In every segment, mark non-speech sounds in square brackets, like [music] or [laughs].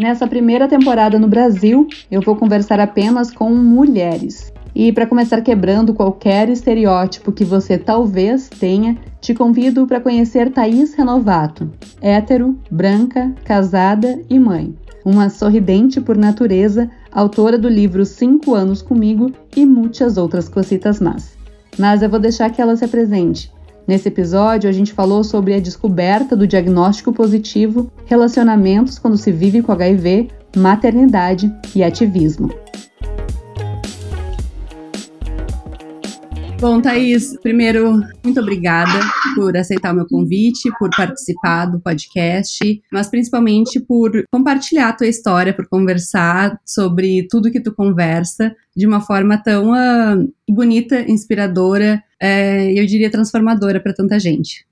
Nessa primeira temporada no Brasil, eu vou conversar apenas com mulheres. E para começar quebrando qualquer estereótipo que você talvez tenha, te convido para conhecer Thaís Renovato, hétero, branca, casada e mãe. Uma sorridente por natureza, autora do livro Cinco Anos Comigo e muitas outras cositas más. Mas eu vou deixar que ela se apresente. Nesse episódio, a gente falou sobre a descoberta do diagnóstico positivo, relacionamentos quando se vive com HIV, maternidade e ativismo. Bom, Thaís, primeiro, muito obrigada por aceitar o meu convite, por participar do podcast, mas principalmente por compartilhar a tua história, por conversar sobre tudo que tu conversa de uma forma tão uh, bonita, inspiradora e uh, eu diria transformadora para tanta gente.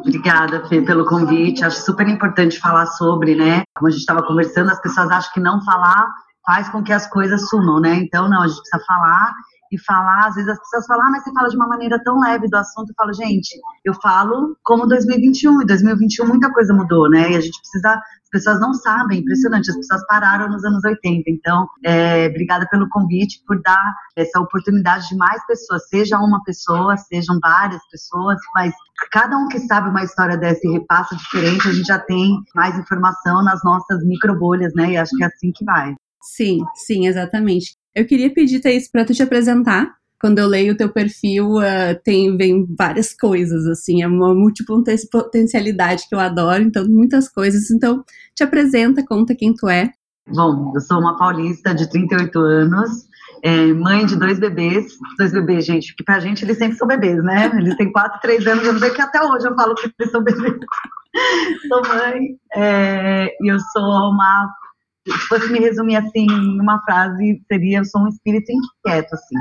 Obrigada, Fê, pelo convite. Acho super importante falar sobre, né? Como a gente estava conversando, as pessoas acham que não falar faz com que as coisas sumam, né? Então, não, a gente precisa falar e falar, às vezes as pessoas falam, ah, mas você fala de uma maneira tão leve do assunto, eu falo, gente, eu falo como 2021, e 2021 muita coisa mudou, né, e a gente precisa, as pessoas não sabem, impressionante, as pessoas pararam nos anos 80, então, é, obrigada pelo convite, por dar essa oportunidade de mais pessoas, seja uma pessoa, sejam várias pessoas, mas cada um que sabe uma história dessa e repassa diferente, a gente já tem mais informação nas nossas microbolhas, né, e acho que é assim que vai. Sim, sim, exatamente. Eu queria pedir, Thaís, para tu te apresentar. Quando eu leio o teu perfil, uh, tem, vem várias coisas, assim, é uma multipotencialidade que eu adoro, então, muitas coisas. Então, te apresenta, conta quem tu é. Bom, eu sou uma paulista de 38 anos, é, mãe de dois bebês, dois bebês, gente, que pra gente eles sempre são bebês, né? Eles têm 4, 3 anos, eu não sei que até hoje eu falo que eles são bebês. [laughs] sou mãe, é, eu sou uma se fosse me resumir assim em uma frase, seria eu sou um espírito inquieto, assim.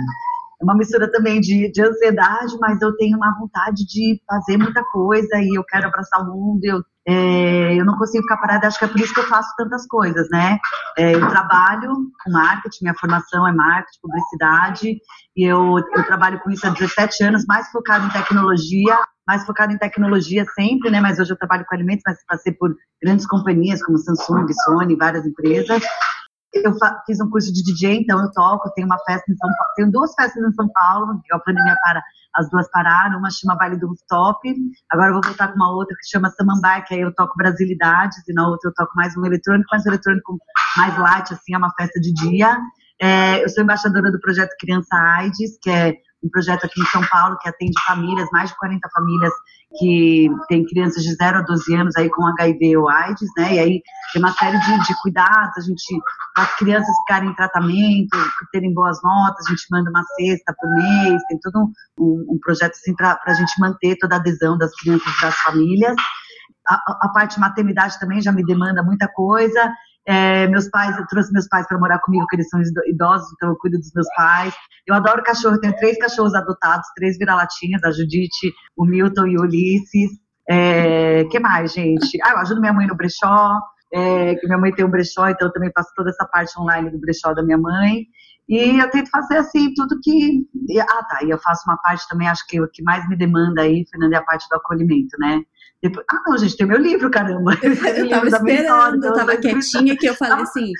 É uma mistura também de, de ansiedade, mas eu tenho uma vontade de fazer muita coisa e eu quero abraçar o mundo, eu, é, eu não consigo ficar parada, acho que é por isso que eu faço tantas coisas, né? É, eu trabalho com marketing, minha formação é marketing, publicidade, e eu, eu trabalho com isso há 17 anos, mais focado em tecnologia, mais focado em tecnologia sempre, né? Mas hoje eu trabalho com alimentos, mas passei por grandes companhias como Samsung, Sony, várias empresas. Eu fiz um curso de DJ, então eu toco, tenho uma festa em São Paulo, tenho duas festas em São Paulo, a pandemia para, as duas pararam, uma chama Baile do Rooftop, agora eu vou voltar com uma outra que chama Samambaia, que aí eu toco brasilidades, e na outra eu toco mais um eletrônico, mais um eletrônico mais light, assim, é uma festa de dia. É, eu sou embaixadora do projeto Criança AIDS, que é um projeto aqui em São Paulo que atende famílias, mais de 40 famílias que têm crianças de 0 a 12 anos aí com HIV ou AIDS, né? E aí tem uma série de, de cuidados, a gente, as crianças ficarem em tratamento, terem boas notas, a gente manda uma cesta por mês, tem todo um, um projeto assim para a gente manter toda a adesão das crianças e das famílias. A, a, parte maternidade também já me demanda muita coisa. É, meus pais, eu trouxe meus pais para morar comigo, porque eles são idosos, então eu cuido dos meus pais. Eu adoro cachorro, tenho três cachorros adotados, três vira-latinhas, a Judite, o Milton e o Ulisses. É, que mais, gente? Ah, eu ajudo minha mãe no brechó, é, que minha mãe tem um brechó, então eu também faço toda essa parte online do brechó da minha mãe. E eu tento fazer assim, tudo que. Ah, tá. E eu faço uma parte também, acho que o que mais me demanda aí, Fernanda, é a parte do acolhimento, né? Depois, ah, não, gente, tem meu livro, caramba. Eu [laughs] tava esperando, eu tava quietinha que eu falei assim.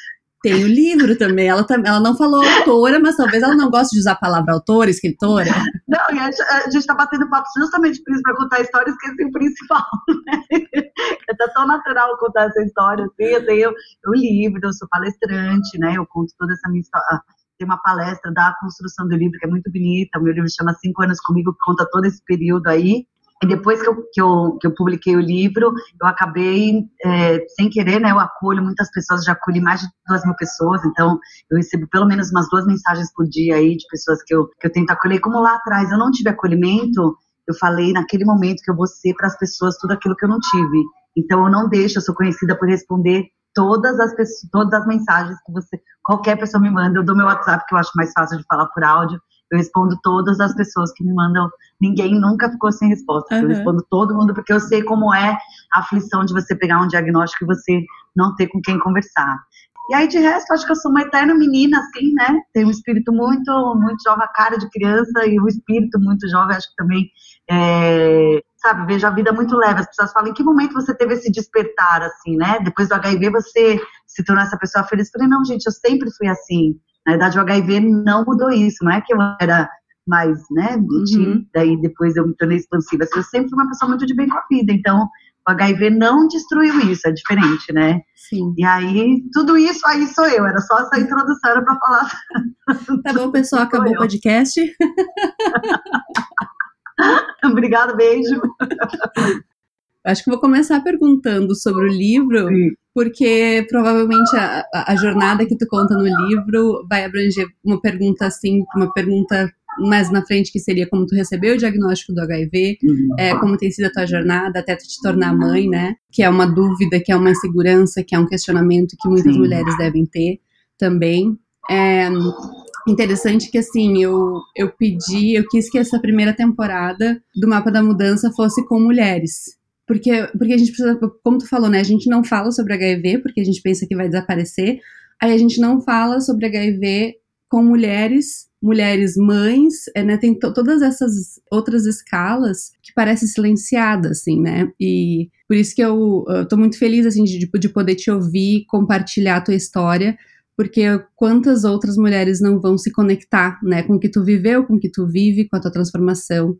Tem o livro também. Ela, ela não falou autora, mas talvez ela não goste de usar a palavra autora, escritora. [laughs] Não, e a, a gente tá batendo papo justamente por isso, para contar histórias, esqueci o principal. [laughs] Né? Tá tão natural contar essa história. Assim, eu tenho o livro, eu sou palestrante, né? Eu conto toda essa minha história tem uma palestra da construção do livro que é muito bonita. O meu livro chama Cinco Anos Comigo, que conta todo esse período aí. E depois que eu, que eu, que eu publiquei o livro, eu acabei, é, sem querer, né, eu acolho muitas pessoas, já acolhi mais de duas mil pessoas, então eu recebo pelo menos umas duas mensagens por dia aí de pessoas que eu, que eu tento acolher. Como lá atrás eu não tive acolhimento, eu falei naquele momento que eu vou ser para as pessoas tudo aquilo que eu não tive. Então eu não deixo, eu sou conhecida por responder todas as pessoas, todas as mensagens que você, qualquer pessoa me manda, eu dou meu WhatsApp que eu acho mais fácil de falar por áudio. Eu respondo todas as pessoas que me mandam. Ninguém nunca ficou sem resposta. Uhum. Eu respondo todo mundo porque eu sei como é a aflição de você pegar um diagnóstico e você não ter com quem conversar. E aí, de resto, acho que eu sou uma eterna menina, assim, né? Tenho um espírito muito, muito jovem, a cara de criança e o espírito muito jovem, acho que também é, sabe, vejo a vida muito leve. As pessoas falam, em que momento você teve esse despertar, assim, né? Depois do HIV, você se tornou essa pessoa feliz. Eu falei, não, gente, eu sempre fui assim. Na verdade, o HIV não mudou isso. Não é que eu era mais, né, uhum. daí depois eu me tornei expansiva. Assim, eu sempre fui uma pessoa muito de bem com a vida. Então, o HIV não destruiu isso, é diferente, né? Sim. E aí, tudo isso aí sou eu, era só essa introdução para falar. [laughs] Tá bom, pessoal, acabou o podcast. [laughs] Obrigada, beijo. Acho que vou começar perguntando sobre o livro, Sim. Porque provavelmente a, a, jornada que tu conta no livro vai abranger uma pergunta assim, uma pergunta mais na frente que seria como tu recebeu o diagnóstico do HIV, uhum. é, como tem sido a tua jornada até tu te tornar mãe, né? Que é uma dúvida, que é uma insegurança, que é um questionamento que muitas Sim. mulheres devem ter também. É interessante que assim, eu, eu pedi, eu quis que essa primeira temporada do Mapa da Mudança fosse com mulheres. Porque, porque a gente precisa, como tu falou, né? A gente não fala sobre HIV porque a gente pensa que vai desaparecer. Aí a gente não fala sobre HIV com mulheres, mulheres mães, é, né? Tem todas essas outras escalas que parecem silenciadas, assim, né? E por isso que eu, eu tô muito feliz, assim, de, de poder te ouvir, compartilhar a tua história, porque quantas outras mulheres não vão se conectar, né? Com o que tu viveu, com o que tu vive, com a tua transformação.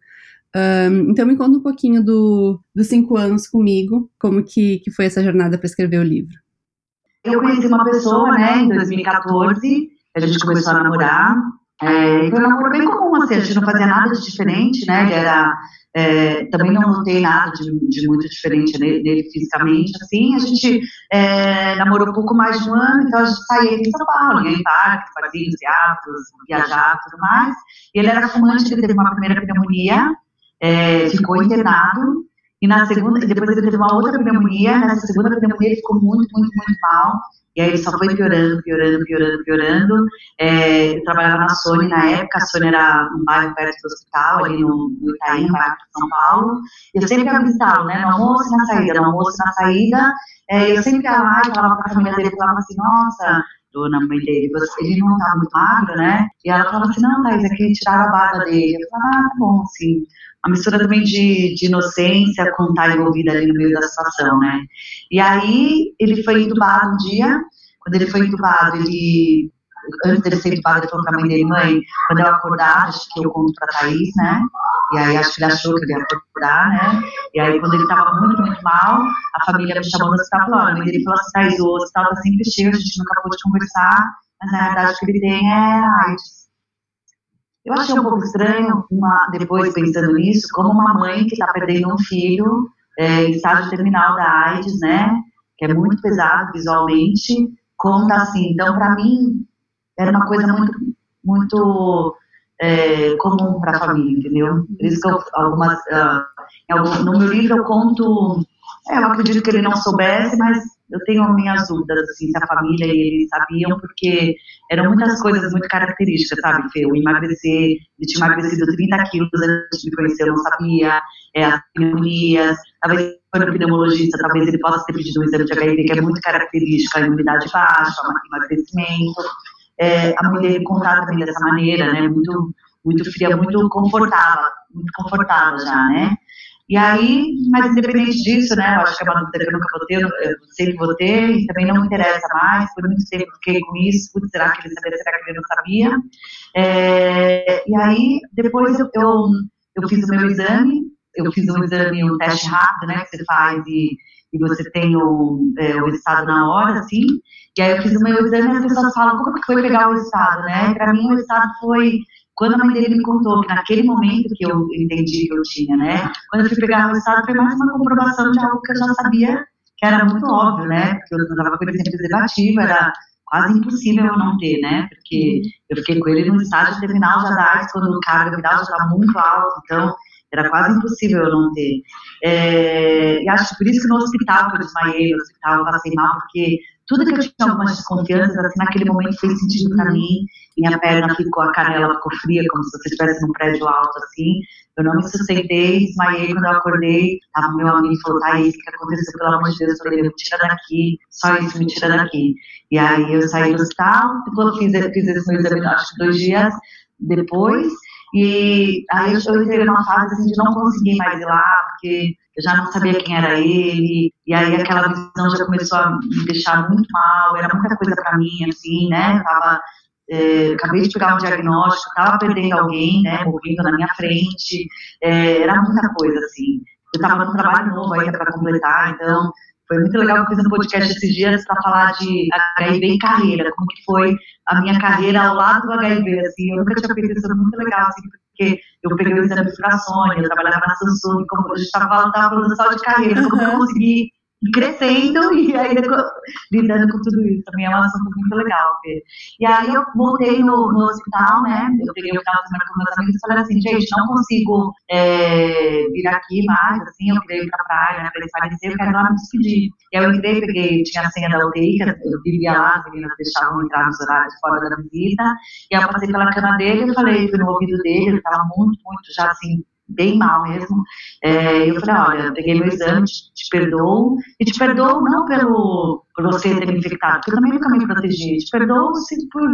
Um, então me conta um pouquinho do, dos cinco anos comigo, como que, que foi essa jornada para escrever o livro. Eu conheci uma pessoa, né, em 2014, a gente começou a namorar, é, foi um namoro bem comum, assim, a gente não fazia nada de diferente, né, ele era, é, também não notei nada de, de muito diferente nele, nele, fisicamente, assim, a gente é, namorou um pouco mais de um ano, então a gente saía em São Paulo, ia em parques, fazia teatros, viajava e tudo mais, e ele era fumante, ele teve uma primeira pneumonia, é, ficou internado, e na segunda, depois ele teve uma outra pneumonia, nessa segunda pneumonia ele ficou muito, muito, muito mal, e aí ele só foi piorando, piorando, piorando, piorando. É, eu trabalhava na Sony na época, a Sony era um bairro perto do hospital, ali no, no Itaim, no bairro de São Paulo. E eu sempre visitá-lo, né, no almoço e na saída, no almoço e na saída. É, eu sempre ia lá e falava com a família dele, falava assim, nossa, dona mãe dele, ele não tá muito magro, né? E ela falava assim, não, Thaís, é que tiraram a barba dele. Eu falava, ah, tá bom, sim uma mistura também de, de inocência com estar envolvida ali no meio da situação, né? E aí ele foi entubado um dia, quando ele foi entubado, ele antes dele ser entubado, ele falou pra mãe dele, mãe, quando eu acordar, acho que eu conto pra Thaís, né? E aí acho que ele achou que ele ia acordar, né? E aí quando ele tava muito, muito mal, a família me chamou no hospital, falou, a mãe dele falou assim, Thaís, o hospital tá sempre cheio, a gente nunca pôde conversar, mas na verdade o que ele tem é AIDS. Eu achei um pouco estranho, uma, depois pensando nisso, como uma mãe que está perdendo um filho é, em estágio terminal da AIDS, né? Que é muito pesado visualmente, conta assim. Então, para mim, era uma coisa muito, muito é, comum para a família, entendeu? Por isso que eu, algumas, uh, no meu livro eu conto, é, eu acredito que ele não soubesse, mas eu tenho minhas dúvidas, assim, se a família e eles sabiam, porque eram muitas coisas muito características, sabe, Fê? Eu emagrecer, ele tinha emagrecido 30 quilos antes de me conhecer, eu não sabia, é, as pneumonias, talvez foi no pneumologista, talvez ele possa ter pedido um exame de HIV, que é muito característico, a imunidade baixa, o emagrecimento, é, a mulher contar também dessa maneira, né, muito, muito fria, muito confortável, muito confortável já, né, e aí, mas independente disso, né, eu acho que é uma dúvida que eu nunca vou ter, eu sempre vou ter, e também não me interessa mais, por muito tempo fiquei com isso, putz, será que ele sabia, será que ele não sabia? É, e aí, depois eu, eu, eu, fiz o meu exame, eu fiz um exame, um teste rápido, né, que você faz e, e você tem o, é, o resultado na hora, assim, e aí eu fiz o meu exame e as pessoas falam, como que foi pegar o resultado, né, para mim o resultado foi quando a mãe dele me contou que naquele momento que eu entendi que eu tinha, né? Quando eu fui pegar o resultado, foi mais uma comprovação de algo que eu já sabia que era muito óbvio, né? Porque eu estava com ele sempre preservativo, era quase impossível eu não ter, né? Porque eu fiquei com ele no estágio terminal já da AIDS, quando o carga vital já estava muito alto, então era quase impossível eu não ter. É, e acho por isso que no hospital que eu desmaiei, no hospital eu passei mal, porque tudo que eu tinha algumas desconfianças, assim, naquele momento fez sentido para mim. Minha perna ficou, a canela ficou fria, como se você estivesse num prédio alto, assim. Eu não me sustentei, desmaiei quando eu acordei. Tava meu amigo falou, tá, isso que aconteceu, pelo amor de Deus. Eu falei, me tira daqui, só isso, me tira daqui. E aí eu saí do hospital, fiz, fiz esse meu exame, acho que dois dias depois. E aí eu, eu entrei numa fase assim, de não conseguir mais ir lá, porque eu já não sabia quem era ele, e aí aquela visão já começou a me deixar muito mal, era muita coisa para mim, assim, né? Eu tava, é, acabei de pegar um diagnóstico, estava perdendo alguém, né, morrendo na minha frente, é, era muita coisa, assim. Eu estava no trabalho novo ainda para completar, então foi muito legal que eu fiz um podcast esses dias para falar de HIV e carreira, como que foi a minha carreira ao lado do HIV, assim, eu nunca tinha feito isso, foi muito legal, assim, porque eu peguei o exame de frações, eu trabalhava na Samsung, como a gente estava falando, falando só de carreira, como eu consegui crescendo e ainda lidando com tudo isso. Também é um assunto muito legal. Ver. E aí eu voltei no, no, hospital, né? Eu peguei o final de semana com meus amigos e falei assim, gente, não consigo é, vir aqui mais, assim, eu queria ir pra praia, né? Pra eles eu quero lá me despedir. E aí eu entrei, peguei, tinha a senha da UTI, que eu vivia lá, as meninas deixavam entrar nos horários fora da visita, e aí eu passei pela cama dele e falei, fui no ouvido dele, ele tava muito, muito já assim, bem mal mesmo. É, eu falei, olha, peguei meu exame, te, te perdoo, e te perdoo não pelo, por você ter me infectado, porque eu também nunca me protegi, te perdoo se por,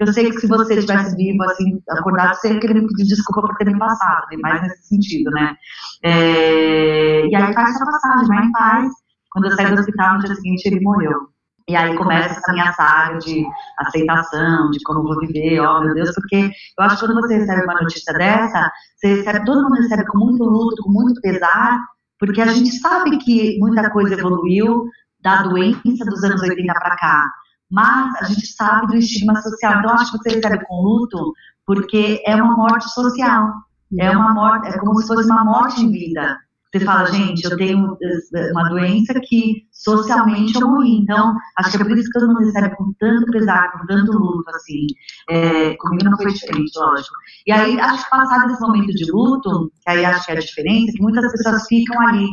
eu sei que se você estivesse vivo, assim, acordado, você ia querer me pedir desculpa por ter me passado, mais nesse sentido, né. É, e aí faz essa passagem, vai em paz, quando eu saí do hospital, no dia seguinte ele morreu. E aí começa essa minha saga de aceitação, de como vou viver, ó oh, meu Deus, porque eu acho que quando você recebe uma notícia dessa, você recebe, todo mundo recebe com muito luto, com muito pesar, porque a gente sabe que muita coisa evoluiu da doença dos anos 80 para cá, mas a gente sabe do estigma social. Então, acho que você recebe com luto porque é uma morte social, é uma morte, é como se fosse uma morte em vida. Você fala, gente, eu tenho eh, uma doença que socialmente eu morri. Então, acho que é por isso que todo mundo recebe com tanto pesar, com tanto luto, assim. É, comigo não foi diferente, lógico. E aí, acho que passado esse momento de luto, que aí acho que é a diferença, que muitas pessoas ficam ali,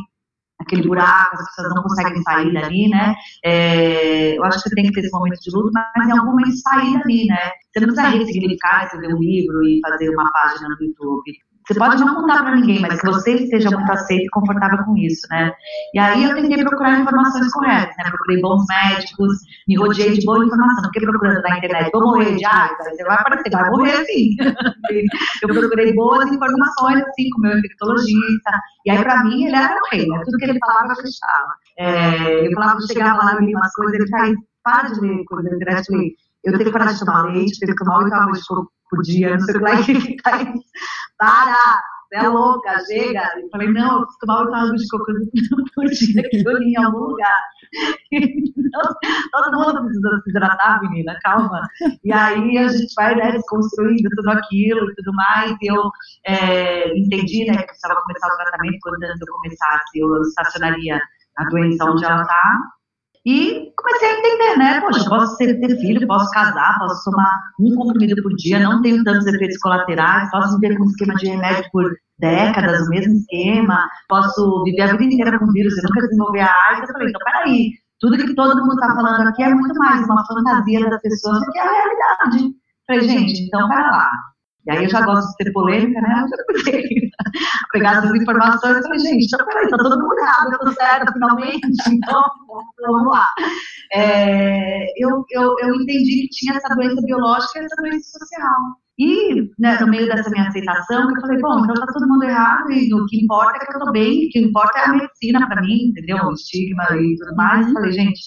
aquele buraco, as pessoas não conseguem sair dali, né? É, eu acho que você tem que ter esse momento de luto, mas em algum momento sair dali, né? Você não precisa ressignificar, escrever um livro e fazer uma página no YouTube. Você pode não contar para ninguém, mas que você esteja muito aceito e confortável com isso, né? E aí eu tentei procurar informações corretas, né? Procurei bons médicos, me rodeei de boa informação. Porque procurando na internet, vou morrer de AIDS, você vai aparecer, vai morrer sim. [laughs] eu procurei boas informações, assim, com o meu infectologista. E aí, para mim, ele era o rei, né? Tudo que ele falava, eu acreditava. É, eu falava, chegava lá, eu li umas coisas, ele falava, para de ler coisas na internet, eu tenho que parar de tomar leite, tenho que tomar oito coco por dia, não sei o que lá, [laughs] tá para, você é louca, chega. Eu falei, não, eu preciso tomar oito água de coco por dia que eu li em algum lugar. [laughs] todo mundo precisa se hidratar, menina, calma. E aí a gente vai né, desconstruindo tudo aquilo e tudo mais. E eu é, entendi né, que precisava começar o tratamento quando antes eu começasse, eu estacionaria a doença onde ela está e comecei a entender, né? Poxa, posso ter, filho, posso casar, posso tomar um comprimido por dia, não tenho tantos efeitos colaterais, posso viver com um esquema de remédio por décadas, o mesmo esquema, posso viver a vida inteira com vírus e nunca desenvolver a AIDS. Eu falei, então peraí, tudo que todo mundo está falando aqui é muito mais uma fantasia das pessoas do que a realidade. Eu falei, gente, então pera lá. E aí eu já gosto de ser polêmica, né? Eu já comecei a [laughs] pegar as informações e falei, gente, então peraí, tá todo mundo errado, eu tô certa finalmente, [laughs] então vamos lá. É, eu, eu, eu entendi que tinha essa doença biológica e essa doença social. E né, no meio dessa minha aceitação, eu falei, bom, então tá todo mundo errado e o que importa é que eu tô bem, o que importa é a medicina para mim, entendeu? O estigma e tudo mais. Eu falei, gente,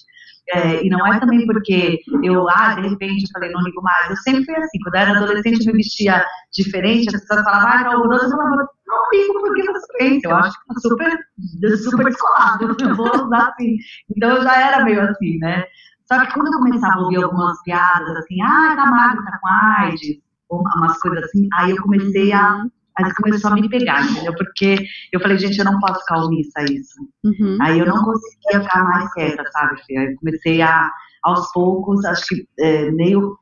é, e não é também porque eu, ah, de repente, eu falei, não ligo mais. Eu sempre fui assim. Quando eu era adolescente, eu me vestia diferente, as pessoas falavam, ah, tal horroroso. Eu falava, não ligo porque você pensa. Eu acho que tá super, super descolado. [laughs] Eu vou usar assim. Então eu já era meio assim, né? Só que quando eu começava a ouvir algumas piadas, assim, ah, tá magro, tá com AIDS, umas coisas assim, aí eu comecei a Aí começou a me pegar, entendeu? Porque eu falei, gente, eu não posso ficar omissa a isso. Uhum. Aí eu não conseguia ficar mais quieta, sabe, Fê? Aí comecei a, aos poucos, acho que é, meio.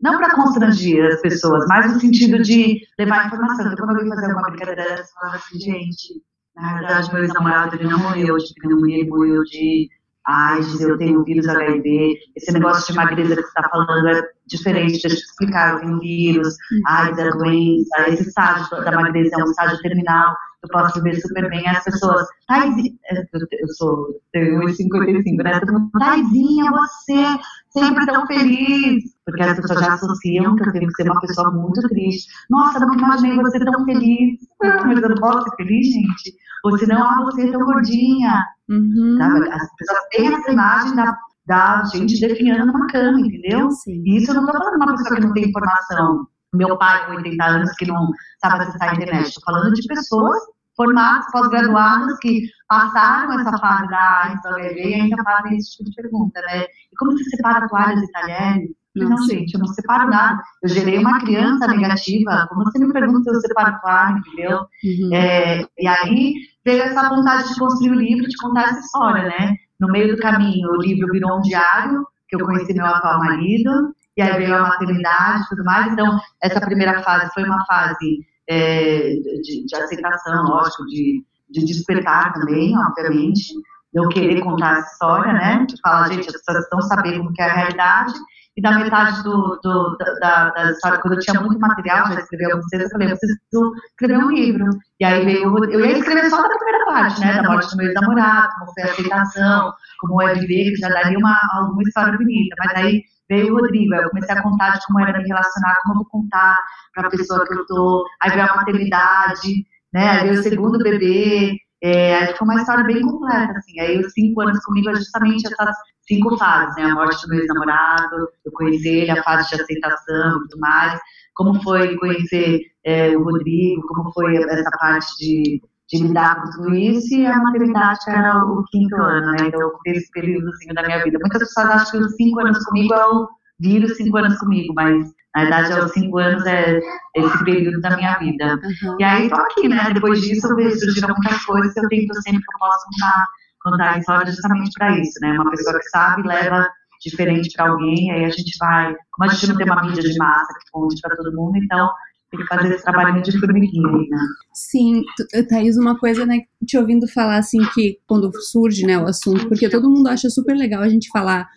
Não para constranger as pessoas, mas no sentido de levar informação. Então, quando eu ia fazer alguma brincadeira eu falava assim, gente, na verdade, meu ex-namorado, ele não morreu de pneumonia, ele morreu de AIDS, eu tenho vírus HIV, esse negócio de magreza que você está falando é diferente, deixa eu explicar, eu tenho vírus, AIDS é doença, esse estágio da magreza é um estágio terminal, eu posso ver super bem as pessoas, eu sou, tenho 1,55, né? Todo mundo, Taizinha, você sempre tão feliz, porque as pessoas já associam que eu tenho que ser uma pessoa muito triste. Nossa, nunca imaginei você tão feliz. Mas eu não posso ser feliz, gente. Ou senão, ah, você é tão gordinha. Uhum. Tá? As pessoas têm essa imagem da, da gente definhando uma cama, entendeu? Sim. E isso eu não estou falando de uma pessoa que não tem informação. Meu pai, com 80 anos, que não sabe acessar a internet. Estou falando de pessoas formados, pós-graduados, que passaram essa fase da AIDS, da HIV e ainda fazem esse tipo de pergunta, né? E como se separa toalhas e talheres? Não, não, gente, eu não separo nada. Eu gerei uma criança negativa, como você me pergunta se eu separo toalha, entendeu? Uhum. É, e aí veio essa vontade de construir o livro, de contar essa história, né? No meio do caminho, o livro virou um diário, que eu conheci meu atual marido, e aí veio a maternidade e tudo mais. Então, essa primeira fase foi uma fase é, de, de, aceitação, lógico, de, de despertar também, obviamente, de eu querer contar essa história, né? De falar, gente, as pessoas estão sabendo o que é a realidade, e da metade do, do, da, da, história, quando eu tinha muito material, já escrevi alguns textos, eu falei, eu preciso escrever um livro. E aí veio, eu ia escrever só da primeira parte, né, da morte do meu namorado, como foi a aceitação, como é viver, que já daria uma, uma história bonita. Mas aí veio o Rodrigo, aí eu comecei a contar de como era me relacionar, como eu vou contar para a pessoa que eu tô, aí veio a maternidade, né, aí veio o segundo bebê, é, aí foi uma história bem completa, assim, aí os cinco anos comigo é justamente essas cinco fases, né, a morte do meu ex-namorado, eu conheci ele, a fase de aceitação e tudo mais, como foi conhecer é, o Rodrigo, como foi essa parte de de lidar com tudo isso, e a maternidade era o quinto ano, né? Então, eu esse período assim, da minha vida. Muitas pessoas acham que os cinco anos comigo é o vírus cinco anos comigo, mas na verdade os cinco anos é esse período da minha vida. Uhum. E aí tô aqui, né? Depois disso surgiram muitas coisas que eu tento sempre que eu posso contar, contar a história justamente para isso, né? Uma pessoa que sabe leva diferente para alguém, aí a gente vai, como a gente não tem uma mídia de massa que conte para todo mundo, então tem que fazer esse trabalho de formiguinha? Sim, Thaís, uma coisa, né, te ouvindo falar assim que quando surge, né, o assunto, porque todo mundo acha super legal a gente falar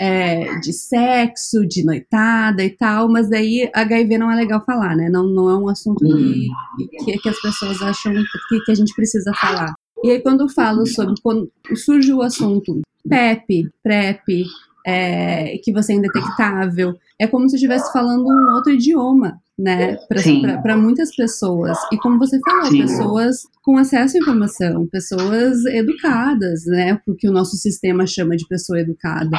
é, de sexo, de noitada e tal, mas aí HIV não é legal falar, né? Não, não é um assunto que, que, que as pessoas acham que, que a gente precisa falar. E aí quando eu falo sobre quando surge o assunto PEP, PrEP, é, que você é indetectável, é como se eu estivesse falando um outro idioma né, para muitas pessoas. E como você falou, Sim. pessoas com acesso à informação, pessoas educadas, né, porque o nosso sistema chama de pessoa educada.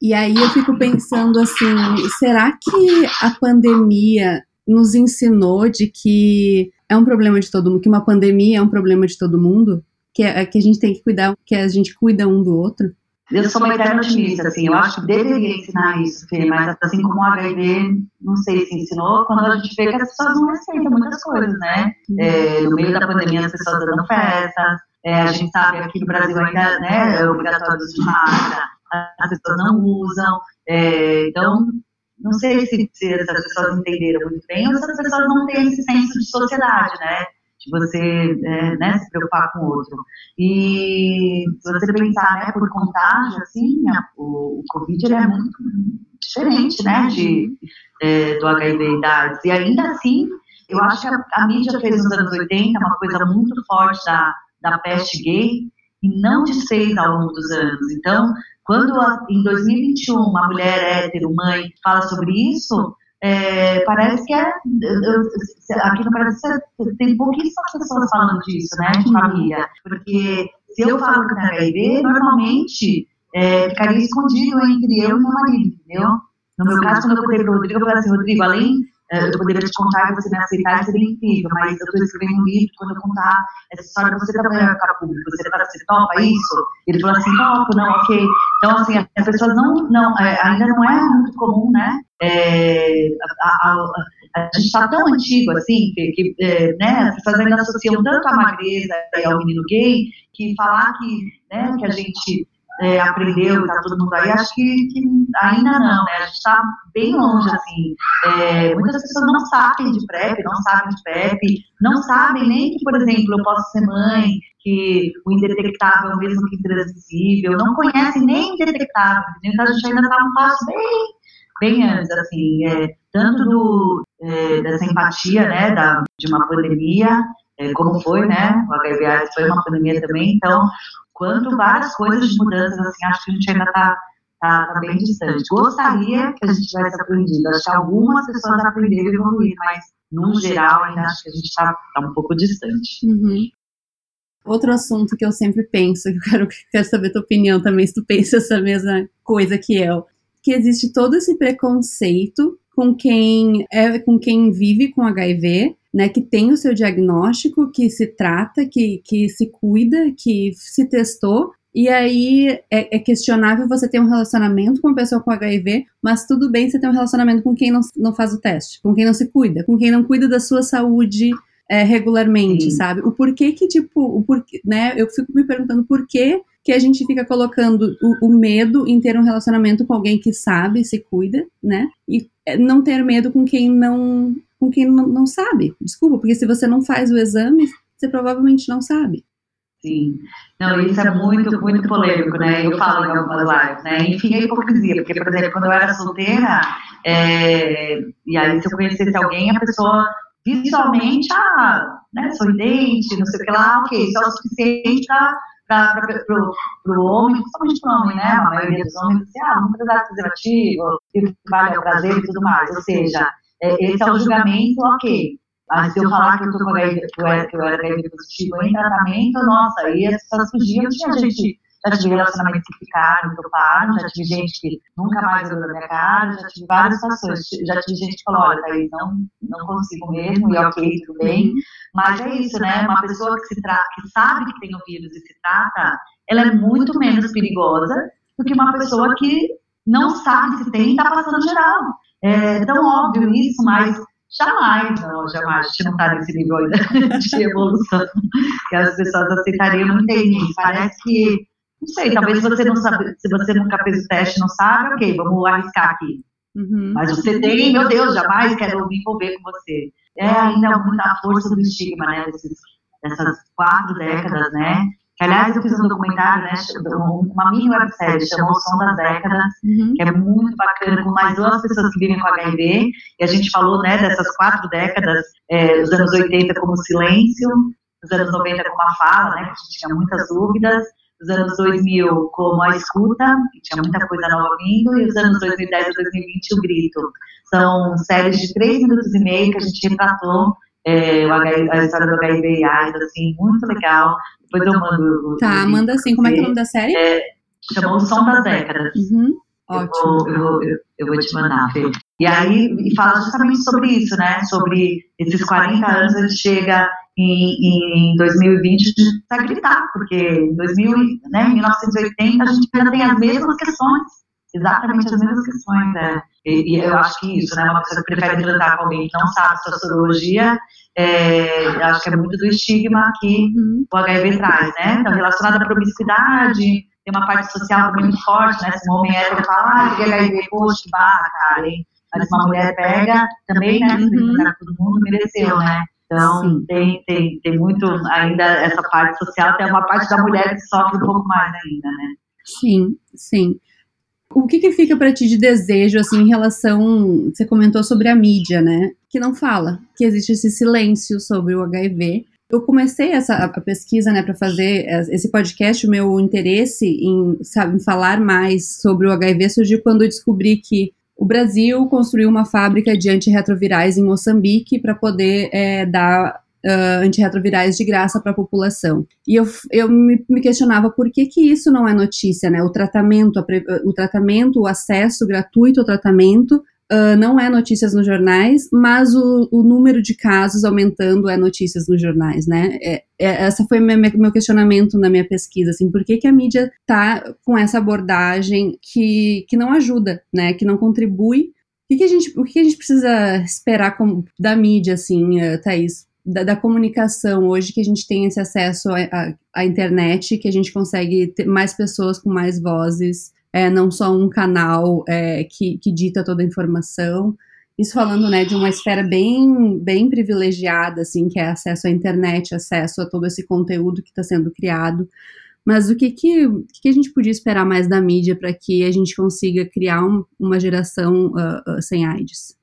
E aí eu fico pensando assim, será que a pandemia nos ensinou de que é um problema de todo mundo, que uma pandemia é um problema de todo mundo? Que, é, que a gente tem que cuidar, que a gente cuida um do outro? Eu sou uma eterna otimista, assim, eu acho que deveria ensinar isso, Fê, mas assim como o HIV, não sei se ensinou, quando a gente vê que as pessoas não aceitam muitas coisas, né? É, no meio da pandemia, as pessoas dando festas, é, a gente sabe aqui no Brasil ainda né, é obrigatório de máscara, as pessoas não usam, é, então não sei se, se essas pessoas entenderam muito bem ou se as pessoas não têm esse senso de sociedade, né? De você é, né, se preocupar com o outro. E se você pensar né, por contágio, assim, a, o, o Covid ele é muito diferente né, de, é, do HIV e AIDS. E ainda assim, eu acho que a, a, mídia fez nos anos 80 uma coisa muito forte da, da peste gay e não desfez ao longo dos anos. Então, quando a, em 2021 uma mulher hétero, mãe, fala sobre isso, é, parece que é, aqui no Brasil tem pouquíssimas pessoas falando disso, né, de família, porque se eu falo que tem HIV, normalmente é, ficaria escondido entre eu e meu marido, entendeu? No meu caso, quando eu contei para o Rodrigo, eu falei assim, Rodrigo, além é, eu poderia te contar e você me aceitar, seria incrível, mas eu estou escrevendo um livro, quando eu contar essa história, você também vai ficar público, você, você topa isso? Ele falou assim, topo, não, ok. Então, assim, as pessoas não, não é, ainda não é muito comum, né, é, a, a, a, gente está tão antigo, assim, que, que é, né, as pessoas ainda associam tanto a magreza ao menino gay, que falar que, né, que a gente é, aprendeu, está todo mundo aí, acho que, que, ainda não, né? A gente está bem longe, assim. É, muitas pessoas não sabem de PrEP, não sabem de PrEP, não sabem nem que, por exemplo, eu posso ser mãe, que o indetectável é o mesmo que intransmissível, não conhecem nem indetectável, então a gente ainda está um passo bem, bem antes, assim, é, tanto do, é, dessa empatia, né, da, de uma pandemia, é, como foi, né? O HIV foi uma pandemia também, então, quanto várias coisas de mudanças, assim, acho que a gente ainda está tá, tá bem distante. Gostaria que a gente tivesse aprendido, acho que algumas pessoas aprenderam e evoluíram, mas, no geral, ainda acho que a gente está tá um pouco distante. Uhum. Outro assunto que eu sempre penso, que eu quero, [laughs] quero saber a tua opinião também, se tu pensa essa mesma coisa que eu, que existe todo esse preconceito com quem é com quem vive com HIV, né, que tem o seu diagnóstico, que se trata, que, que se cuida, que se testou, e aí é, é, questionável você ter um relacionamento com uma pessoa com HIV, mas tudo bem você ter um relacionamento com quem não, não faz o teste, com quem não se cuida, com quem não cuida da sua saúde é, regularmente, Sim. sabe? O porquê que, tipo, o porquê, né? Eu fico me perguntando por que que a gente fica colocando o, o, medo em ter um relacionamento com alguém que sabe, se cuida, né? E é, não ter medo com quem não com quem não, não sabe. Desculpa, porque se você não faz o exame, você provavelmente não sabe. Sim. Não, isso é muito, muito polêmico, né? Eu falo em algumas lives, né? Enfim, a hipocrisia, porque, por exemplo, quando eu era solteira, é, e aí se eu conhecesse alguém, a pessoa visualmente, ah, né, sorridente, não sei o que lá, ok, isso é o suficiente para o homem, principalmente para o homem, né? A maioria dos homens diz, ah, não precisa de preservativo, o que vale é o prazer e tudo mais. Ou seja, é, esse é o julgamento, ok. Mas se eu falar que eu estou com HIV, que eu era HIV positivo em tratamento, nossa, aí as pessoas fugiam, tinha gente já tive relacionamentos que ficaram, toparam, já tive gente que nunca mais olhou na minha cara, já tive várias situações, já tive gente que falou, olha, Thaís, não, não consigo mesmo, e ok, tudo bem, mas é isso, né, uma pessoa que, se trata, que sabe que tem o vírus e se trata, ela é muito menos perigosa do que uma pessoa que não sabe se tem e está passando geral. É tão óbvio isso, mas jamais, não, jamais, a gente não está nesse nível ainda [laughs] de evolução que as pessoas aceitariam, não tem isso. Parece que não sei, talvez se você não sabe, se você nunca fez o teste não sabe, ok, vamos arriscar aqui. Uhum. Mas você tem, meu Deus, jamais quero me envolver com você. É ainda muita força do estigma, né, desses, dessas quatro décadas, né? Que, aliás, eu fiz um documentário, né, uma mini websérie, chamou O Som das Décadas, uhum. que é muito bacana, com mais duas pessoas que vivem com HIV, e a gente falou, né, dessas quatro décadas, é, os anos 80 como silêncio, os anos 90 como a fala, né, que a gente tinha muitas dúvidas, os anos 2000 como a escuta, que tinha muita coisa nova vindo, e os anos 2010 a 2020 o grito. São séries de três minutos e meio que a gente retratou é, a história do HIV e AIDS, assim, muito legal. Depois eu mando. Tá, manda assim. Como é que é o nome da série? É, chamou O Som das Décadas. Uhum. Ótimo. Eu vou, eu, eu vou te mandar, Fê. E aí, e fala justamente sobre isso, né? Sobre esses 40 anos, a gente chega em, em 2020 a gritar, porque em 2000, né, 1980 a gente ainda tem as mesmas questões, exatamente as mesmas questões, né? E, e, eu acho que isso, né, uma pessoa que prefere tratar com alguém que não sabe sua sorologia, é, acho que é muito do estigma que uhum. o HIV traz, né? Então, relacionado à promiscuidade, tem uma parte social muito forte, né? Se um homem hétero fala, ah, HIV, poxa, que barra, cara, hein? Mas uma mulher pega, também, né? Uhum. Todo mundo mereceu, né? Então, tem, tem, tem muito ainda essa parte social, tem uma parte da mulher que sofre um pouco mais ainda, né? Sim, sim. O que, que fica para ti de desejo, assim, em relação. Você comentou sobre a mídia, né? Que não fala, que existe esse silêncio sobre o HIV. Eu comecei essa a pesquisa, né, para fazer esse podcast. O meu interesse em, sabe, em falar mais sobre o HIV surgiu quando eu descobri que o Brasil construiu uma fábrica de antirretrovirais em Moçambique para poder é, dar uh, antirretrovirais de graça para a população. E eu, eu me, me, questionava por que, que isso não é notícia, né? O tratamento, o tratamento, o acesso gratuito ao tratamento Uh, não é notícias nos jornais, mas o, o, número de casos aumentando é notícias nos jornais, né? É, é, essa foi meu, meu questionamento na minha pesquisa, assim, por que, que a mídia tá com essa abordagem que, que não ajuda, né? Que não contribui. O que, que a, gente, o que, que a gente precisa esperar com, da mídia, assim, uh, Thaís? Da, da, comunicação hoje que a gente tem esse acesso à internet, que a gente consegue ter mais pessoas com mais vozes, é, não só um canal é, que, que dita toda a informação. Isso falando, né, de uma esfera bem, bem privilegiada, assim, que é acesso à internet, acesso a todo esse conteúdo que está sendo criado. Mas o que que, que, a gente podia esperar mais da mídia para que a gente consiga criar um, uma geração uh, uh, sem AIDS?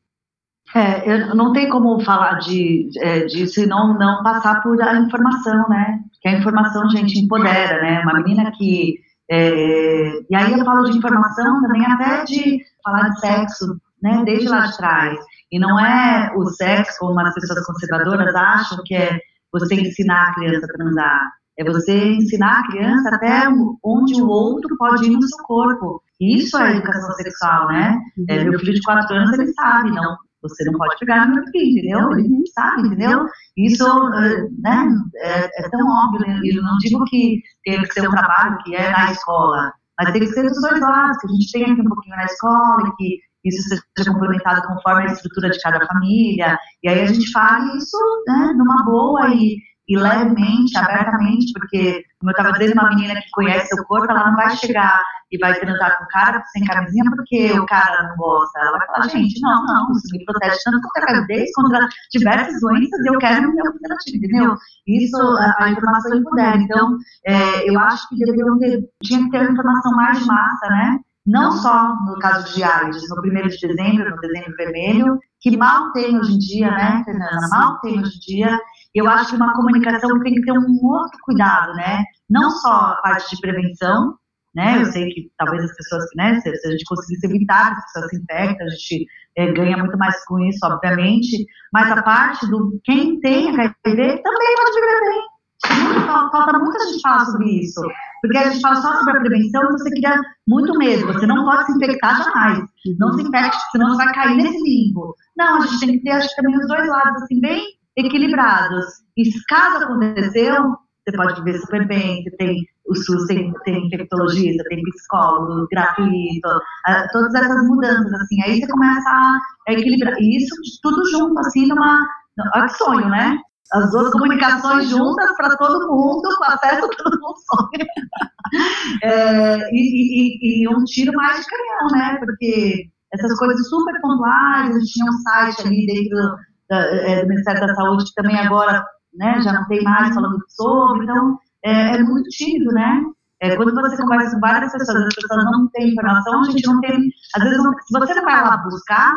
É, eu não tem como falar de, é, disso e não, não passar por a informação, né? Que a informação, gente, empodera, né? Uma menina que. É, e aí eu falo de informação também até de falar de sexo, né? Desde lá de trás. E não é o sexo, como as pessoas conservadoras acham que é você ensinar a criança a transar. É você ensinar a criança até onde o outro pode ir no seu corpo. Isso é educação sexual, né? É, meu filho de 4 anos, ele sabe, não, você não pode pegar no meu filho, entendeu? Ele uhum. sabe, entendeu? Isso eh, né, é, é tão óbvio, né? eu não digo que tem que ser um trabalho que é na escola, mas tem que ser dos dois lados, que a gente tenha aqui um pouquinho na escola, e que isso seja complementado conforme a estrutura de cada família, e aí a gente fala isso né, numa boa e, e levemente, abertamente, porque, como eu estava dizendo, uma menina que conhece seu corpo, ela não vai chegar e vai transar com o cara sem camisinha porque o cara não gosta. Ela vai falar, gente, não, não, isso me protege tanto contra a gravidez, contra diversas doenças, eu quero meu preservativo, entendeu? Isso a, a informação empodera. Então, é, eu acho que deveriam ter, tinha que ter informação mais massa, né? Não só no caso de AIDS, no primeiro de dezembro, no dezembro vermelho, que mal tem hoje em dia, né, Fernanda? Mal tem hoje em dia. Eu acho que uma comunicação tem que ter um outro cuidado, né? Não só a parte de prevenção, né? Eu sei que talvez as pessoas, né, se, a gente conseguisse evitar as pessoas se infectem, a gente é, ganha muito mais com isso, obviamente, mas a parte do quem tem HIV também pode viver bem. Falta muita gente falar sobre isso, porque a gente fala só sobre a prevenção e você cria muito medo, você não pode se infectar jamais, não se infecte, senão você vai cair nesse limbo. Não, a gente tem que ter, acho que também os dois lados, assim, bem equilibrados. E caso aconteceu, você pode viver super bem, você tem o SUS tem, tem infectologista, tem psicólogo gratuito, uh, todas essas mudanças, assim, aí você começa a, equilibrar, e isso tudo junto, assim, numa, olha que sonho, né? As duas comunicações juntas para todo mundo, com acesso a todo mundo sonha. [laughs] é, e, e, e, um tiro mais de canhão, né? Porque essas coisas super pontuais, a gente tinha um site ali dentro do, é, do Ministério da Saúde que também agora né, já não tem mais falando sobre, então é, é muito tímido, né? É, quando você conversa com várias pessoas, as pessoas não têm informação, a gente não tem. Às vezes, não, se você não vai lá buscar,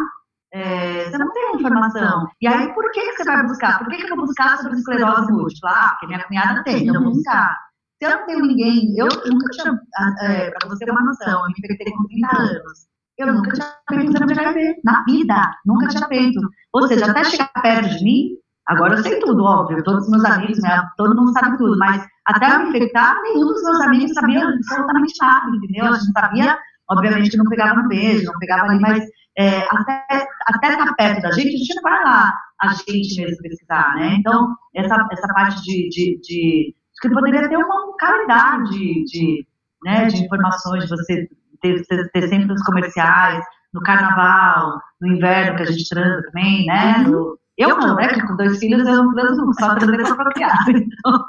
é, você não tem informação. E aí, por que, que você vai buscar? Por que, que eu vou buscar sobre esclerose múltipla? Ah, porque minha cunhada tem, então eu vou buscar. Se eu não tenho ninguém, eu nunca tinha, ah, é, para você ter uma noção, eu me infectei com 30 anos. Eu nunca tinha feito exame de HIV, na vida, nunca tinha feito. Ou seja, até chegar perto de mim, agora eu sei tudo, óbvio, todos os meus amigos, né, todo mundo sabe tudo, mas até eu me infectar, nenhum dos meus amigos sabia absolutamente nada, entendeu? A gente sabia, obviamente, que não pegava no beijo, não pegava ali, mas é, até, até estar tá perto da gente, a gente não vai lá a gente mesmo pesquisar, né? Então, essa, essa parte de, de, de que poderia ter uma qualidade de, de, né, de informações, de você ter, ter, sempre os comerciais, no carnaval, no inverno que a gente transa também, né? No, eu não, né? Porque com dois filhos eu não transo só transei com apropriado. [laughs] Então,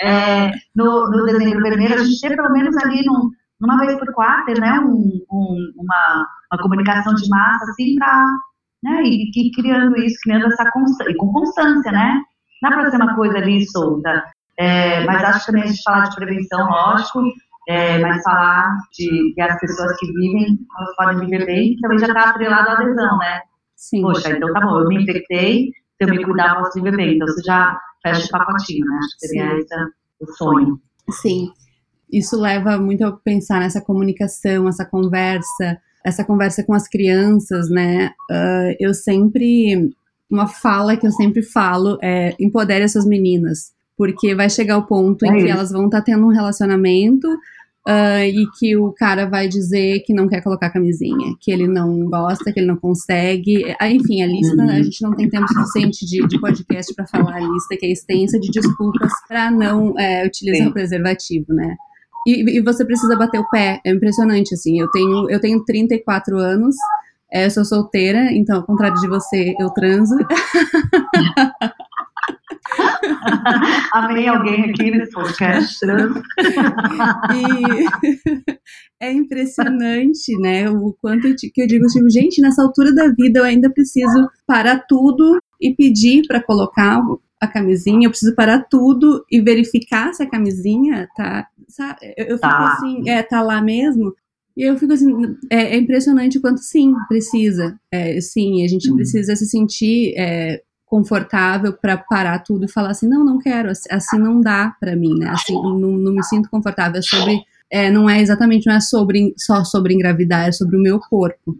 é, no, no dezembro vermelho, a gente tem pelo menos ali num, numa vez por quarto, né? Um, um, uma, uma comunicação de massa, assim, para. Né, e, e, criando isso, criando essa constância, e com constância, né? Dá para ser uma coisa ali solta. É, mas acho que também a gente falar de prevenção, lógico, é, mas falar de que as pessoas que vivem, elas podem viver bem, também já está atrelado à adesão, né? Sim. Poxa, então tá bom, eu me infectei, se eu me cuidar, posso viver bem. Então você já fecha o pacotinho, né? Acho que seria esse o sonho. Sim. Isso leva muito a pensar nessa comunicação, essa conversa, essa conversa com as crianças, né? Uh, eu sempre. Uma fala que eu sempre falo é empodere essas meninas. Porque vai chegar o ponto é em que elas vão estar tá tendo um relacionamento Uh, e que o cara vai dizer que não quer colocar camisinha, que ele não gosta, que ele não consegue. Uh, enfim, a lista, uhum. a gente não tem tempo suficiente de, de podcast para falar a lista, que é extensa, de desculpas para não é, utilizar Sim. o preservativo, né? E, e, você precisa bater o pé, é impressionante, assim. Eu tenho, eu tenho 34 anos, é, eu sou solteira, então, ao contrário de você, eu transo. [laughs] [laughs] Amei alguém aqui nesse podcast. [laughs] e é impressionante, né? O quanto eu, que eu digo, tipo, gente, nessa altura da vida eu ainda preciso parar tudo e pedir para colocar a camisinha, eu preciso parar tudo e verificar se a camisinha tá, sabe? Eu, eu fico tá. assim, é, tá lá mesmo. E eu fico assim, é, é impressionante o quanto sim, precisa. É, sim, a gente uhum. precisa se sentir é, confortável para parar tudo e falar assim, não, não quero, assim não dá para mim, né? Assim, não, não, me sinto confortável. É sobre, é, não é exatamente, não é sobre, só sobre engravidar, é sobre o meu corpo,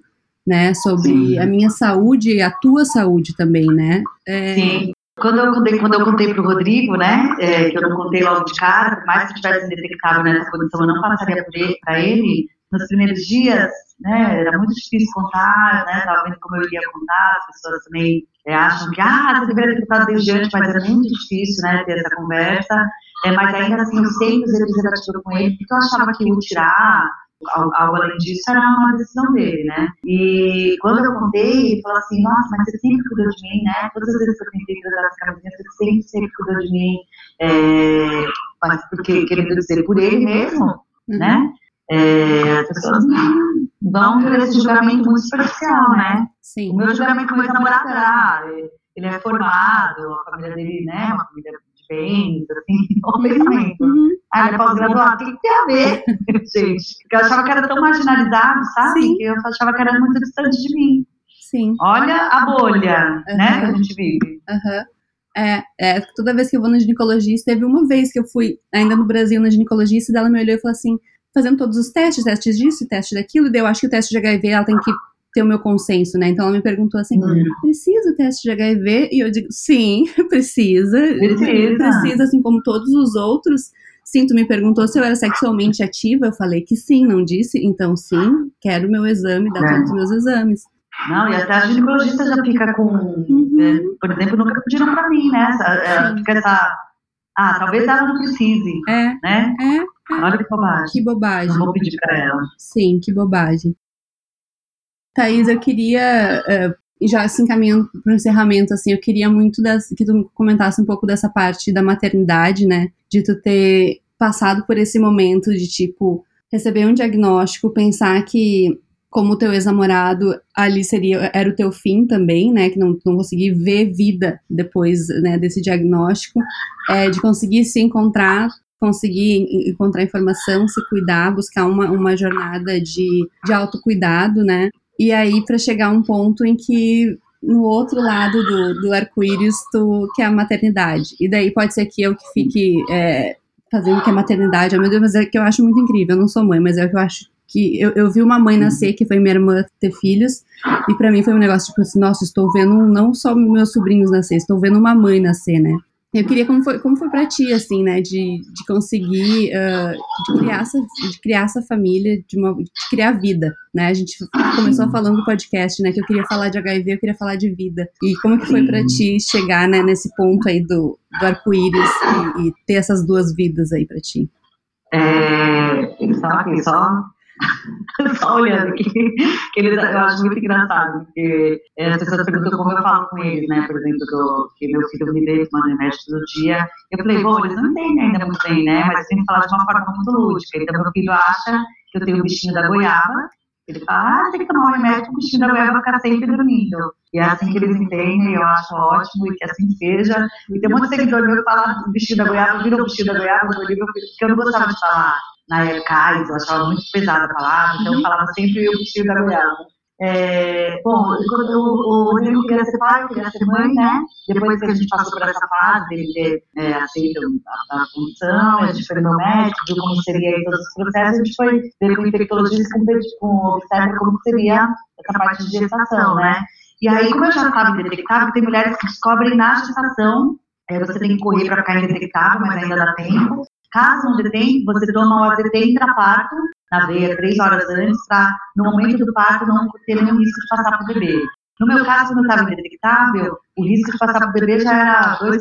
né? Sobre sim. a minha saúde e a tua saúde também, né? É, sim. Quando eu contei, quando eu contei pro Rodrigo, né, é, que eu não contei logo de cara, por mais que tivesse detectado nessa condição, eu não passaria para ele, nos primeiros dias, né, era muito difícil contar, né, tava vendo como eu ia contar, as pessoas também é, acham que, ah, você deveria ter contado desde antes, mas era muito difícil, né, ter essa conversa, é, mas ainda assim, eu sempre usei preservativo com ele, porque eu achava que o tirar, algo além disso, era uma decisão dele, né, e quando eu contei, ele falou assim, nossa, mas você sempre cuidou de mim, né, todas as vezes que eu tentei cuidar das camisinhas, você sempre, sempre cuidou de mim, é, mas porque, querendo dizer, por ele mesmo, uhum. né, é, as pessoas vão ter esse julgamento muito superficial, né? Sim. O meu julgamento com o ex-namorado era, ah, ele é formado, a família dele, né, uma família de bens, assim, o [laughs] uhum, pensamento. Uhum. Ah, ele é pós-graduado, o que tem a ver, [laughs] gente? Porque eu achava que era tão marginalizado, sabe? Sim. Que eu achava que era muito distante de mim. Sim. Olha a bolha, uhum. né, que a gente vive. Uhum. É, é, toda vez que eu vou no ginecologista, teve uma vez que eu fui ainda no Brasil na ginecologista, e ela me olhou e falou assim: fazendo todos os testes, testes disso, testes daquilo, e eu acho que o teste de HIV ela tem que ter o meu consenso, né? Então ela me perguntou assim: hum. precisa o teste de HIV? E eu digo: sim, [laughs] precisa. Precisa. Precisa, assim como todos os outros. Sim, tu me perguntou se eu era sexualmente ativa, eu falei que sim, não disse, então sim, quero meu exame, dar é. todos os meus exames. Não, e até a ginecologista já fica com, uhum. é, por exemplo, nunca pediram pra mim, né? Essa, fica essa, ah, talvez ela não precise, é, né? É. Olha que bobagem. Que bobagem. Não vou pedir para ela. Sim, que bobagem. Thaís, eu queria, uh, já se encaminhando para o encerramento, assim, eu queria muito das, que tu comentasse um pouco dessa parte da maternidade, né? De tu ter passado por esse momento de, tipo, receber um diagnóstico, pensar que como o teu ex-namorado ali seria era o teu fim também, né, que não, não conseguir ver vida depois, né, desse diagnóstico, é, de conseguir se encontrar conseguir encontrar informação, se cuidar, buscar uma, uma jornada de, de autocuidado, né? E aí para chegar a um ponto em que no outro lado do, do arco-íris, que é a maternidade. E daí pode ser que eu que fique é, fazendo que a maternidade, oh meu Deus, mas é que eu acho muito incrível. Eu não sou mãe, mas é o que eu acho que eu, eu vi uma mãe nascer, que foi minha irmã ter filhos, e para mim foi um negócio tipo assim, nossa, estou vendo não só meus sobrinhos nascer, estou vendo uma mãe nascer, né? Eu queria como foi, como foi para ti, assim, né, de, de conseguir, uh, de, criar essa, de criar essa família, de, uma, de criar vida, né? A gente começou falando do podcast, né, que eu queria falar de HIV, eu queria falar de vida. E como que foi para ti chegar, né, nesse ponto aí do, do arco-íris e, e, ter essas duas vidas aí para ti? É, estão aqui só [laughs] só olhando aqui, que eles, eu acho muito engraçado, porque as pessoas perguntam como eu falo com eles, né, por exemplo, do, que meu filho me deu tomando remédio todo dia, eu falei, bom, eles não entendem ainda muito bem, né, mas tem que falar de uma forma muito lúdica, então meu filho acha que eu tenho o bichinho da goiaba, ele fala, ah, tem que tomar um remédio o bichinho da goiaba ficar sempre dormindo. E é assim que eles entendem, eu acho ótimo, e que assim seja. E tem um monte de seguidor meu que fala bichinho da goiaba, virou o bichinho da goiaba no livro, porque eu não gostava de falar na ECAIS, eu achava muito pesada a palavra, então eu uhum. falava sempre o bichinho da goiaba. É, bom, quando o Rodrigo queria ser pai, queria ser mãe, né? Depois que a gente passou por essa fase, ele ter é, aceito a, a função, a gente foi no médico, viu como seria aí todos os processos, a gente foi ver com infectologista, com, com obstetra, como seria essa parte de gestação, né? E aí, como eu já estava indetectável, tem mulheres que descobrem na gestação, é, você tem que correr para ficar indetectável, mas ainda dá tempo. Caso não dê tempo, você toma o AZT intraparto, na veia, três horas antes, para, no momento do parto, não ter nenhum risco de passar para o bebê. No meu caso, quando estava indetectável, o risco de passar para o bebê já era 2%,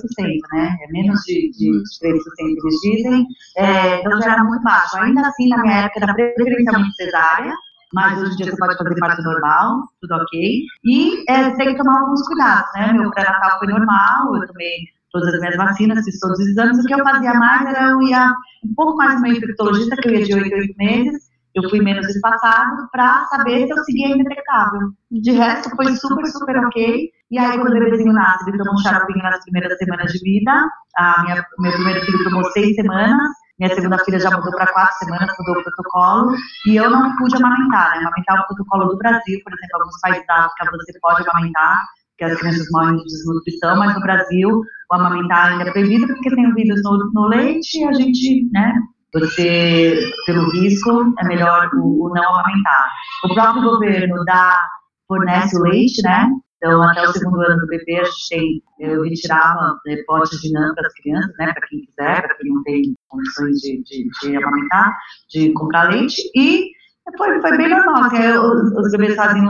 né? É menos de, de 3%, eles dizem. É, então já era muito baixo. Ainda assim, na minha época, era preferencialmente cesárea, mas hoje em dia você pode fazer parto normal, tudo ok. E é, tem que tomar alguns cuidados, né? Meu pré-natal foi normal, eu tomei todas as minhas vacinas, fiz todos os exames. O que eu fazia mais era eu ia um pouco mais no meu infectologista, que eu ia de 8 a 8 meses. Eu fui menos espaçado para saber se eu seguia indetectável. De resto, foi super, super ok. E aí, quando o bebezinho nasce, ele tomou um xaropinho nas primeiras semanas de vida. A minha, meu primeiro filho tomou seis semanas, minha segunda filha já mudou para quatro semanas, mudou o protocolo, e eu não pude amamentar, né? Amamentar é o protocolo do Brasil, por exemplo, alguns países da África você pode amamentar, porque as crianças morrem de desnutrição, mas no Brasil o amamentar ainda é proibido porque tem o vírus no, no leite e a gente, né, você, pelo risco, é melhor o, o, não amamentar. O próprio governo dá, fornece o leite, né? Então, até o segundo ano do bebê, a gente tem, eu retirava né, potes de NAN para as crianças, né, para quem quiser, para quem não tem condições de, de, de amamentar, de comprar leite, e foi, foi bem normal, assim, os, bebês fazem,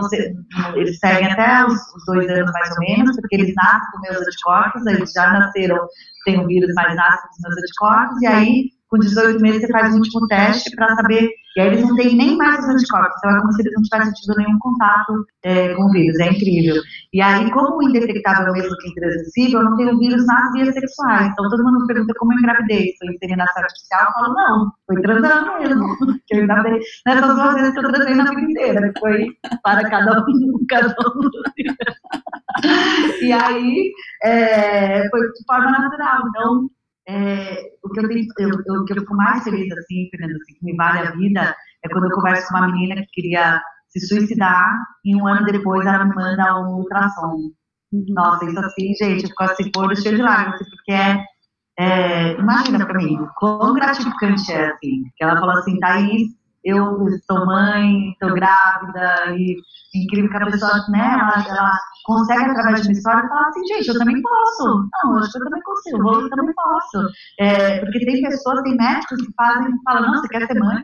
eles seguem até os, os, dois anos mais ou menos, porque eles nascem com meus anticorpos, eles já nasceram sem o vírus, mas nascem com os meus anticorpos, e aí com 18 meses você faz o último teste para saber, e aí eles não têm nem mais os anticorpos, então é como se eles não tivessem tido nenhum contato é, com o vírus, é incrível. E aí, como o indetectável é mesmo que intransmissível, não tem o vírus nas vias sexuais, então todo mundo pergunta como eu engravidei, foi inseminação artificial, eu falo, não, foi transando mesmo, [laughs] que eu engravidei nessas duas vezes que eu transei na vida inteira, foi para cada um, [laughs] cada um. [laughs] e aí, é, foi de forma natural, então é, o que eu, tenho, eu, eu, que eu fico mais feliz, assim, Fernanda, assim, que me vale a vida, é quando eu converso com uma menina que queria se suicidar e um ano depois ela me manda um ultrassom. Nossa, isso assim, gente, ficou assim, pôr cheio de lágrimas, porque é, é, imagina pra mim, quão gratificante é, assim, que ela falou assim, Thaís, eu sou mãe, estou grávida, e incrível que a pessoa, né, ela, ela consegue, através de uma história, falar assim, gente, eu também posso. Não, eu também consigo, eu também posso. É, porque tem pessoas, tem médicos que fazem, falam, não, você quer ser mãe?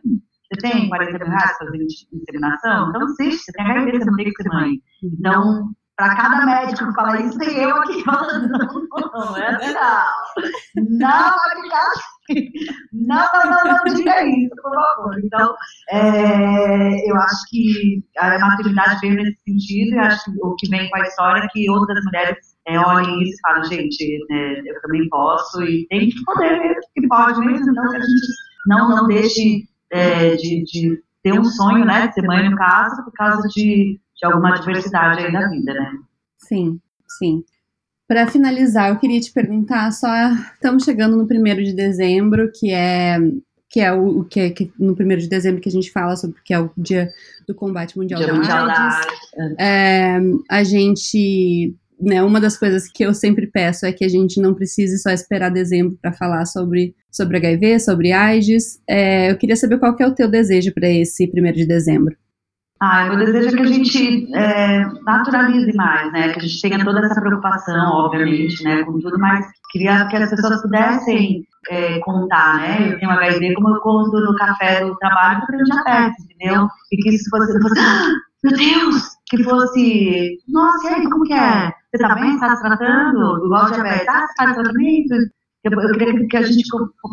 Você tem 40 mil reais fazer inseminação? Então, existe, você tem HIV, você não tem que ser mãe. Então, para cada médico que fala isso, tem eu aqui [laughs] falando, não, não, é assim, não. Assim. Não, não, não, não diga isso, por favor. Então, é, eu acho que a maternidade veio nesse sentido e acho que o que vem com a história é que outras mulheres é, olhem isso e falam, gente, né, eu também posso e tem que poder, que pode mesmo, então que a gente não, não deixe é, de, de ter um sonho, né, de ser mãe no caso, por causa de de alguma diversidade aí da vida, né? Sim, sim. Para finalizar, eu queria te perguntar, só estamos chegando no primeiro de dezembro, que é que é o, que, é, que no primeiro de dezembro que a gente fala sobre que é o dia do combate mundial dia da mundial AIDS. É, a gente, né, uma das coisas que eu sempre peço é que a gente não precise só esperar dezembro para falar sobre sobre HIV, sobre AIDS. É, eu queria saber qual que é o teu desejo para esse primeiro de dezembro. Ah, eu desejo que a gente é, naturalize mais, né? Que a gente tenha toda essa preocupação, obviamente, né? Com tudo, mas queria que as pessoas pudessem é, contar, né? Eu tenho HIV, como eu conto no café do trabalho, porque eu diabetes, entendeu? E que isso fosse, fosse ah, meu Deus, que fosse, nossa, e aí, como que é? Você tá bem? Está se tratando? Igual diabetes, ah, você faz tratamento? Eu, eu queria que a gente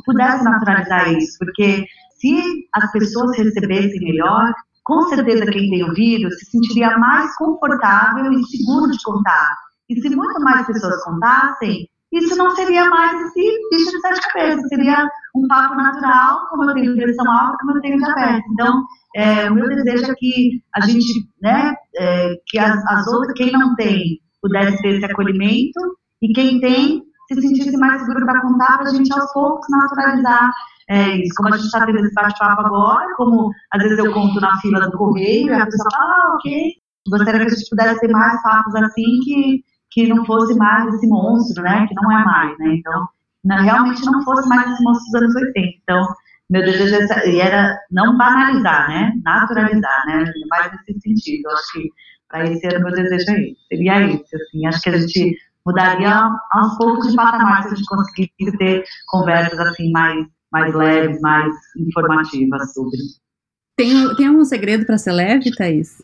pudesse naturalizar isso, porque se as pessoas recebessem melhor, com certeza quem tem o vírus se sentiria mais confortável e seguro de contar. E se muito mais pessoas contassem, isso não seria mais esse bicho de sete cabeças, seria um papo natural, como eu tenho pressão alta, como eu tenho diabetes. Então, é, o meu desejo é que a gente, né, é, que as, as outras, quem não tem, pudesse ter esse acolhimento, e quem tem, se sentisse mais seguro para contar, para a gente aos poucos naturalizar é isso, como a gente está tendo esse bate-papo agora, como às vezes eu conto na fila do correio, e a pessoa fala, ah, ok, gostaria que a gente pudesse ter mais papos assim, que, que não fosse mais esse monstro, né, que não é mais, né, então, não, realmente não fosse mais esse monstro dos anos 80, então, meu desejo era não banalizar, né, naturalizar, né, mais nesse sentido, acho que para esse ano meu desejo é esse, seria esse, assim, acho que a gente mudaria aos poucos de patamar se a gente conseguisse ter conversas assim mais mais leves, mais informativas sobre. Tem, tem algum segredo para ser leve, Thaís?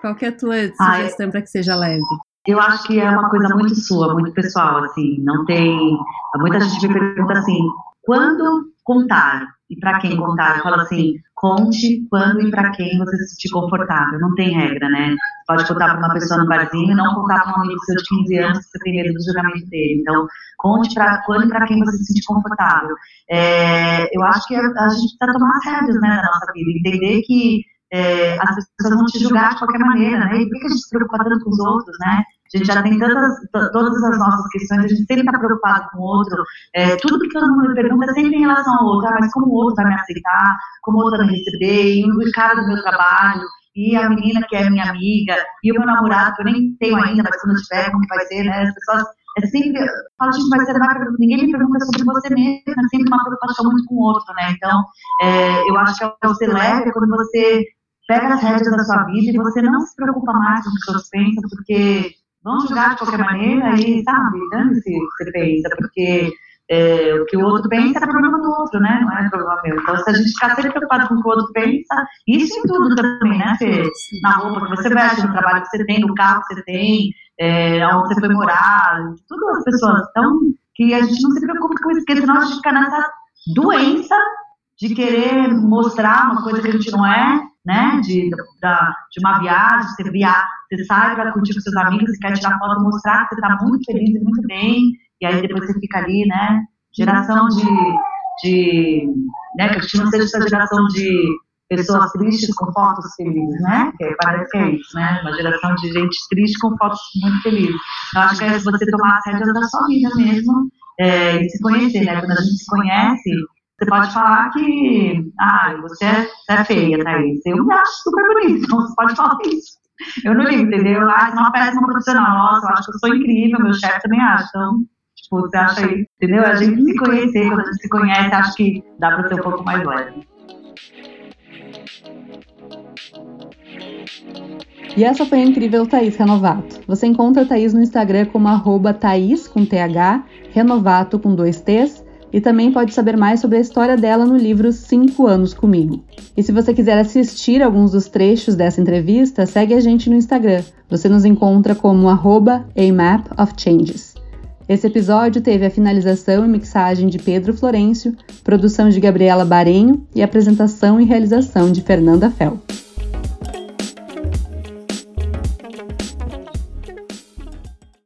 Qual é a tua sugestão para que seja leve? Eu acho que é uma coisa muito sua, muito pessoal, assim, não tem... Muita gente me pergunta assim, quando contar? E para quem contar? Eu falo assim, conte quando e para quem você se sentir confortável. Não tem regra, né? Pode contar para uma pessoa no barzinho e não contar para um amigo seu de 15 anos que você tem medo do julgamento dele. Então, conte para quando e para quem você se sentir confortável. É, eu acho que a, a gente precisa tomar as rédeas né, da nossa vida, entender que é, as pessoas vão te julgar de qualquer maneira, né? E por que a gente se preocupa tanto com os outros, né? A gente já tem tantas, todas as nossas questões, a gente sempre está preocupado com o outro. É, tudo que todo mundo pergunta é sempre em relação ao outro, ah, mas como o outro vai me aceitar, como o outro vai me receber, e o cara do meu trabalho, e a menina que é minha amiga, e o meu namorado, que eu nem tenho ainda, mas quando tiver, como vai ser, né? As pessoas é sempre, fala, gente, vai, ninguém me pergunta sobre você mesmo, é sempre uma preocupação muito com o outro, né? Então, é, eu acho que é o ser leve quando você pega as rédeas da sua vida e você não se preocupa mais com o que os outros pensam, porque vão julgar de qualquer maneira e, sabe, dane-se o que você pensa, porque é, o que o outro pensa é problema do outro, né? Não é problema meu. Então, se a gente ficar sempre preocupado com o que o outro pensa, isso em tudo também, né, Fê? Na roupa que você veste, no trabalho que você tem, no carro que você tem, é, onde você foi morar, tudo as pessoas. Então, que a gente não se preocupe com isso, porque senão a gente fica nessa doença de querer mostrar uma coisa que a gente não é, né? De, da, de uma viagem, você, via, você sai para curtir com seus amigos, você quer tirar foto, mostrar que você está muito feliz e muito bem, e aí depois você fica ali, né? Geração de, de né? Que a gente não seja essa geração de pessoas tristes com fotos felizes, né? Que parece que é isso, né? Uma geração de gente triste com fotos muito felizes. Então, acho que é você tomar as rédeas da sua vida mesmo é, e se conhecer, né? Quando a gente se conhece, você pode falar que, ah, você é, você é feia, Thaís. Eu me acho super bonita, então você pode falar isso. Eu não ligo, entendeu? Ah, você uma péssima profissional. Nossa, eu acho que eu sou incrível, meu chefe também acha. Então, tipo, você acha isso, entendeu? A gente se conhecer, quando a gente se conhece, acho que dá pra ser um pouco mais leve. E essa foi a incrível Thaís Renovato. Você encontra a Thaís no Instagram como arroba Thaís com TH, Renovato com dois T's, e também pode saber mais sobre a história dela no livro 5 anos comigo. E se você quiser assistir alguns dos trechos dessa entrevista, segue a gente no Instagram. Você nos encontra como arroba amapofchanges. Esse episódio teve a finalização e mixagem de Pedro Florencio, produção de Gabriela Barenho e apresentação e realização de Fernanda Fel.